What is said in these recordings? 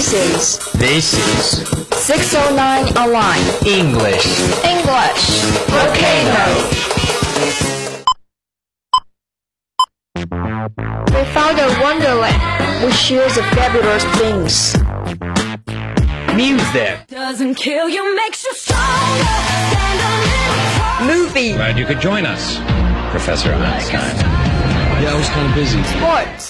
This is This is 609 Online English. English Volcano. We found a wonderland which shares the fabulous things. Music. Doesn't kill you, makes you stronger. Stand a. Movie, Glad you could join us, Professor Einstein. Yeah, I was kind of busy. sports,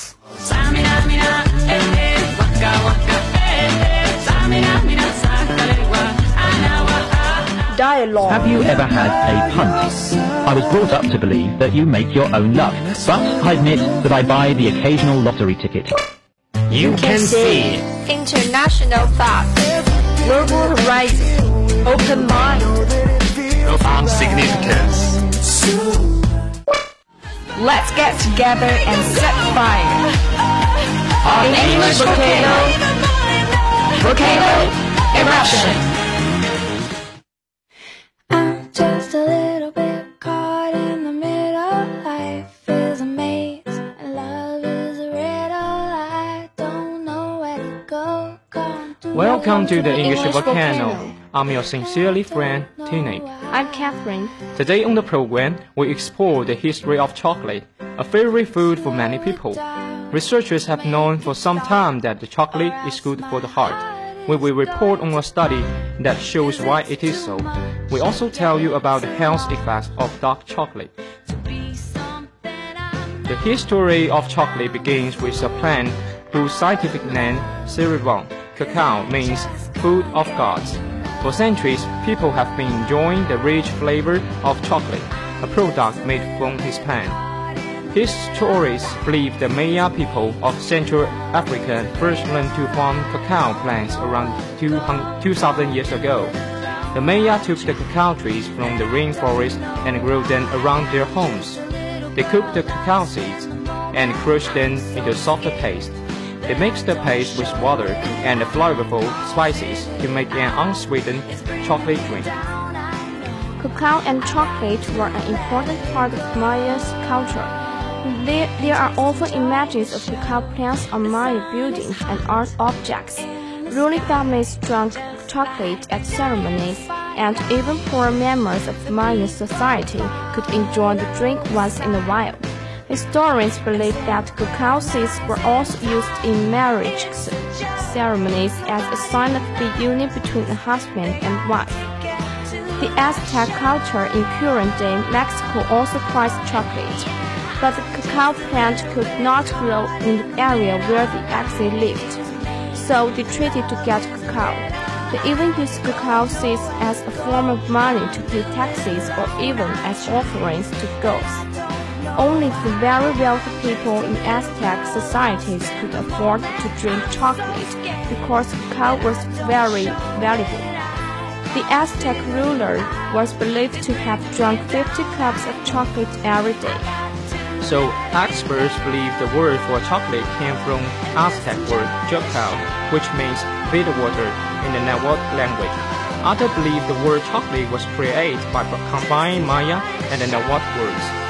dialogue, Have you ever had a punt? I was brought up to believe that you make your own luck, but I admit that I buy the occasional lottery ticket. You can see. international thought, global horizon, open mind. Profound significance. Let's get together and set fire. On English volcano, volcano eruption. Welcome to the English Volcano. I'm your sincerely friend, Tunic. I'm Catherine. Today on the program, we explore the history of chocolate, a favorite food for many people. Researchers have known for some time that the chocolate is good for the heart. We will report on a study that shows why it is so. We also tell you about the health effects of dark chocolate. The history of chocolate begins with a plant whose scientific name, Theobroma, cacao, means food of gods. For centuries, people have been enjoying the rich flavor of chocolate, a product made from this plant. Historians believe the Maya people of Central Africa first learned to farm cacao plants around 200 2,000 years ago. The Maya took the cacao trees from the rainforest and grew them around their homes. They cooked the cacao seeds and crushed them into softer paste. They mix the paste with water and flavorful spices to make an unsweetened chocolate drink. Cacao and chocolate were an important part of Maya's culture. There, there are often images of cacao plants on Maya buildings and art objects. Ruling families drank chocolate at ceremonies, and even poor members of Maya society could enjoy the drink once in a while. Historians believe that cacao seeds were also used in marriage ceremonies as a sign of the union between a husband and wife. The Aztec culture in current-day Mexico also prized chocolate, but the cacao plant could not grow in the area where the Aztecs lived, so they traded to get cacao. They even used cacao seeds as a form of money to pay taxes or even as offerings to gods. Only the very wealthy people in Aztec societies could afford to drink chocolate because cacao was very valuable. The Aztec ruler was believed to have drunk 50 cups of chocolate every day. So experts believe the word for chocolate came from Aztec word chocal, which means bitter water in the Nahuatl language. Others believe the word chocolate was created by combining Maya and the Nahuatl words.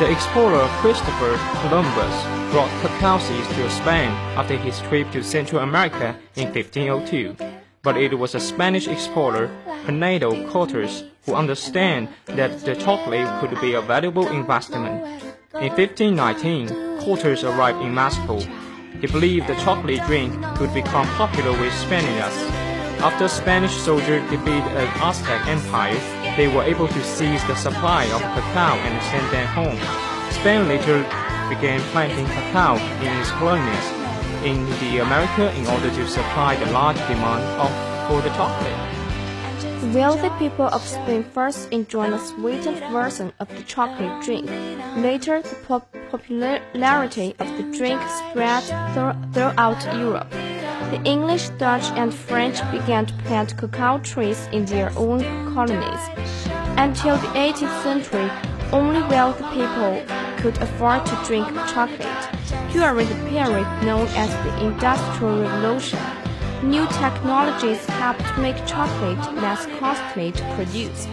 The explorer Christopher Columbus brought cacao seeds to Spain after his trip to Central America in 1502. But it was a Spanish explorer, Hernando Cortés, who understood that the chocolate could be a valuable investment. In 1519, Cortés arrived in Mexico. He believed the chocolate drink could become popular with Spaniards. After Spanish soldiers defeated the Aztec Empire, they were able to seize the supply of cacao and send them home. Spain later began planting cacao in its colonies in the America in order to supply the large demand of, for the chocolate. The wealthy people of Spain first enjoyed a sweetened version of the chocolate drink. Later, the pop- popularity of the drink spread thro- throughout Europe. The English, Dutch, and French began to plant cacao trees in their own colonies. Until the 18th century, only wealthy people could afford to drink chocolate. During the period known as the Industrial Revolution, new technologies helped make chocolate less costly to produce.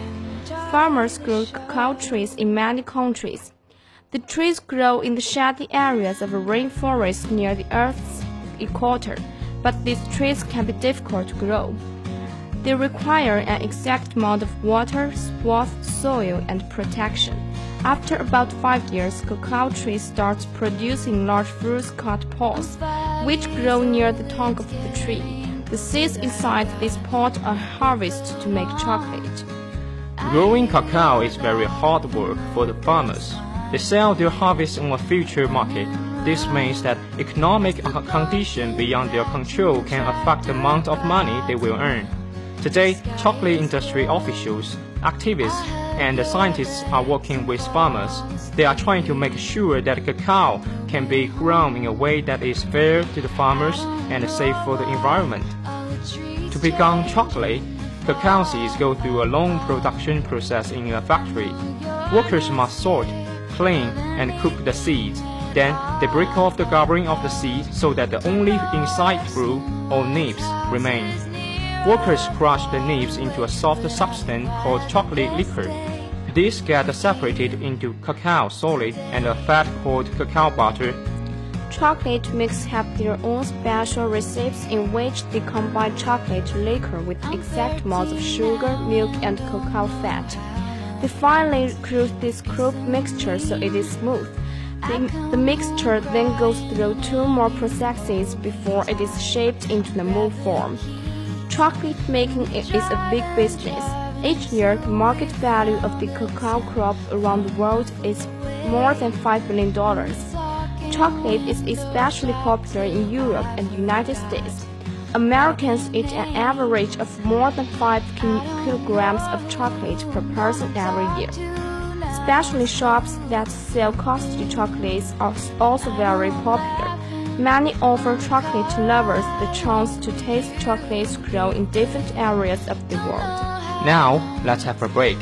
Farmers grew cacao trees in many countries. The trees grow in the shady areas of a rainforest near the Earth's equator. But these trees can be difficult to grow. They require an exact amount of water, swath, soil, and protection. After about five years, cacao trees start producing large fruits called pods, which grow near the trunk of the tree. The seeds inside this pod are harvested to make chocolate. Growing cacao is very hard work for the farmers. They sell their harvest on a future market. This means that economic conditions beyond their control can affect the amount of money they will earn. Today, chocolate industry officials, activists, and scientists are working with farmers. They are trying to make sure that cacao can be grown in a way that is fair to the farmers and safe for the environment. To become chocolate, cacao seeds go through a long production process in a factory. Workers must sort, clean, and cook the seeds. Then they break off the covering of the seed so that the only inside fruit or nibs remain. Workers crush the nibs into a soft substance called chocolate liquor. These get separated into cacao solid and a fat called cacao butter. Chocolate mix have their own special recipes in which they combine chocolate liquor with exact amounts of sugar, milk, and cacao fat. They finally crude this crude mixture so it is smooth. The, the mixture then goes through two more processes before it is shaped into the mold form. Chocolate making is a big business. Each year, the market value of the cacao crop around the world is more than $5 billion. Chocolate is especially popular in Europe and the United States. Americans eat an average of more than 5 kilograms of chocolate per person every year. Especially shops that sell costly chocolates are also very popular. Many offer chocolate lovers the chance to taste chocolates grown in different areas of the world. Now, let's have a break.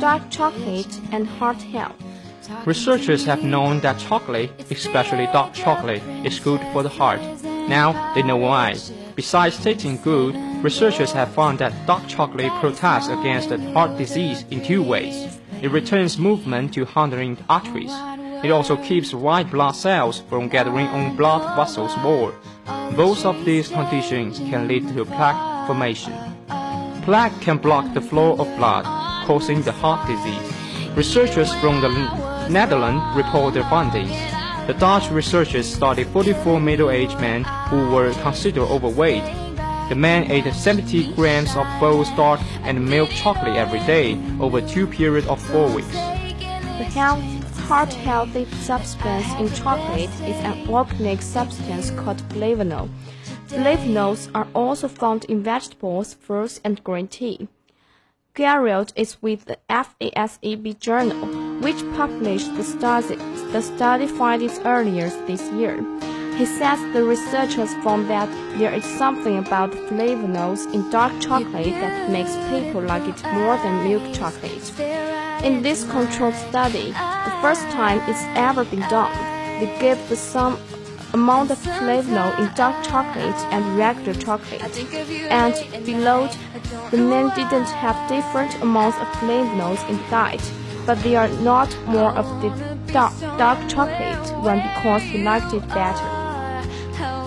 Dark chocolate and heart health. Researchers have known that chocolate, especially dark chocolate, is good for the heart. Now they know why. Besides tasting good, researchers have found that dark chocolate protects against heart disease in two ways. It returns movement to hundred arteries. It also keeps white blood cells from gathering on blood vessels wall. Both of these conditions can lead to plaque formation. Plaque can block the flow of blood, causing the heart disease. Researchers from the Netherlands report their findings. The Dutch researchers studied 44 middle-aged men who were considered overweight. The men ate 70 grams of both dark and milk chocolate every day over two periods of four weeks. The health, heart healthy substance in chocolate is an organic substance called flavanol. Flavonols are also found in vegetables, fruits, and green tea. Garrett is with the FASEB journal, which published the study, the study findings earlier this year. He says the researchers found that there is something about flavonols in dark chocolate that makes people like it more than milk chocolate. In this controlled study, the first time it's ever been done, they gave the same amount of flavanol in dark chocolate and regular chocolate. And below, the men didn't have different amounts of flavanols in diet, but they are not more of the dark, dark chocolate one because they liked it better.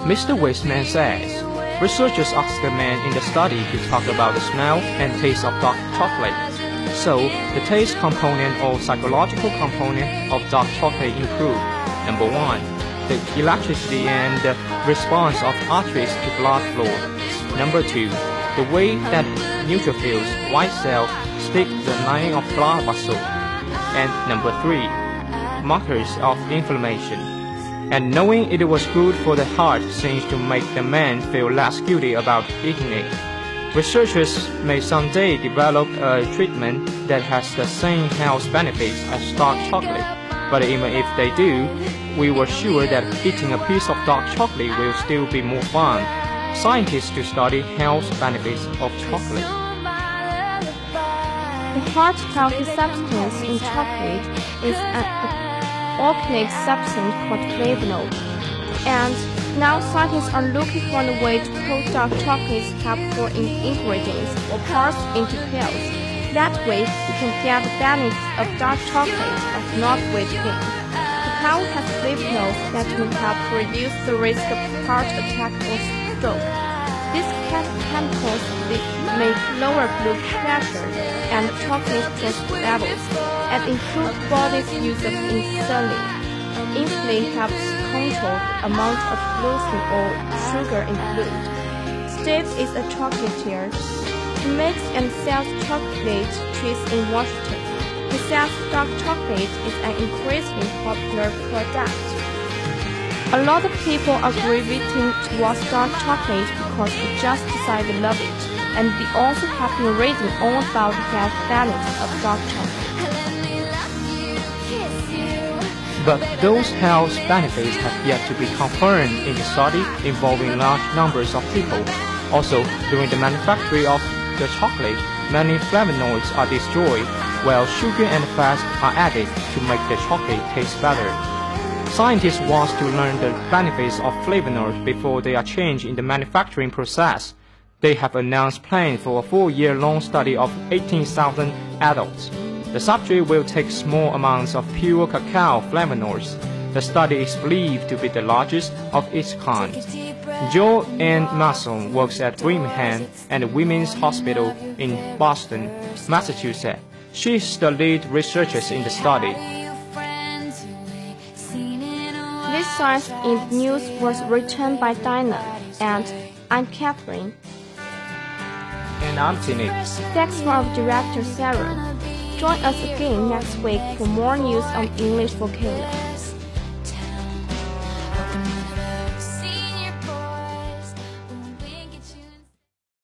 Mr. Weissmann says, researchers asked the men in the study to talk about the smell and taste of dark chocolate. So, the taste component or psychological component of dark chocolate improved. Number one, the elasticity and the response of arteries to blood flow. Number two, the way that neutrophils, white cells, stick the lining of blood vessels. And number three, markers of inflammation. And knowing it was good for the heart seems to make the man feel less guilty about eating it. Researchers may someday develop a treatment that has the same health benefits as dark chocolate. But even if they do, we were sure that eating a piece of dark chocolate will still be more fun. Scientists to study health benefits of chocolate. The heart healthy substance in chocolate is an organic substance called flavanol. And now scientists are looking for a way to put dark chocolate's helpful in- ingredients or parts into pills. That way, you can get the benefits of dark chocolate but not with pink. Cacao has flavonols that will help reduce the risk of heart attack or stroke. These chem- chemicals may lower blood pressure and cholesterol levels and improve body's use of insulin. Insulin helps the amount of glucose or sugar in food. Steve is a chocolatier. He makes and sells chocolate treats in Washington. He says dark chocolate is an increasingly popular product. A lot of people are gravitating towards dark chocolate because they just decide they love it, and they also have been reading all about the health benefits of dark chocolate. But those health benefits have yet to be confirmed in the study involving large numbers of people. Also, during the manufacturing of the chocolate, many flavonoids are destroyed, while sugar and fat are added to make the chocolate taste better. Scientists want to learn the benefits of flavonoids before they are changed in the manufacturing process. They have announced plans for a four-year-long study of 18,000 adults. The subject will take small amounts of pure cacao flavonoids. The study is believed to be the largest of its kind. Jo Ann Mason works at Brigham and Women's Hospital in Boston, Massachusetts. She is the lead researcher in the study. This science in news was written by Dinah, and I'm Catherine. And I'm Timmy. Thanks for our director Sarah. Join us again next week for more news on English vocabulary.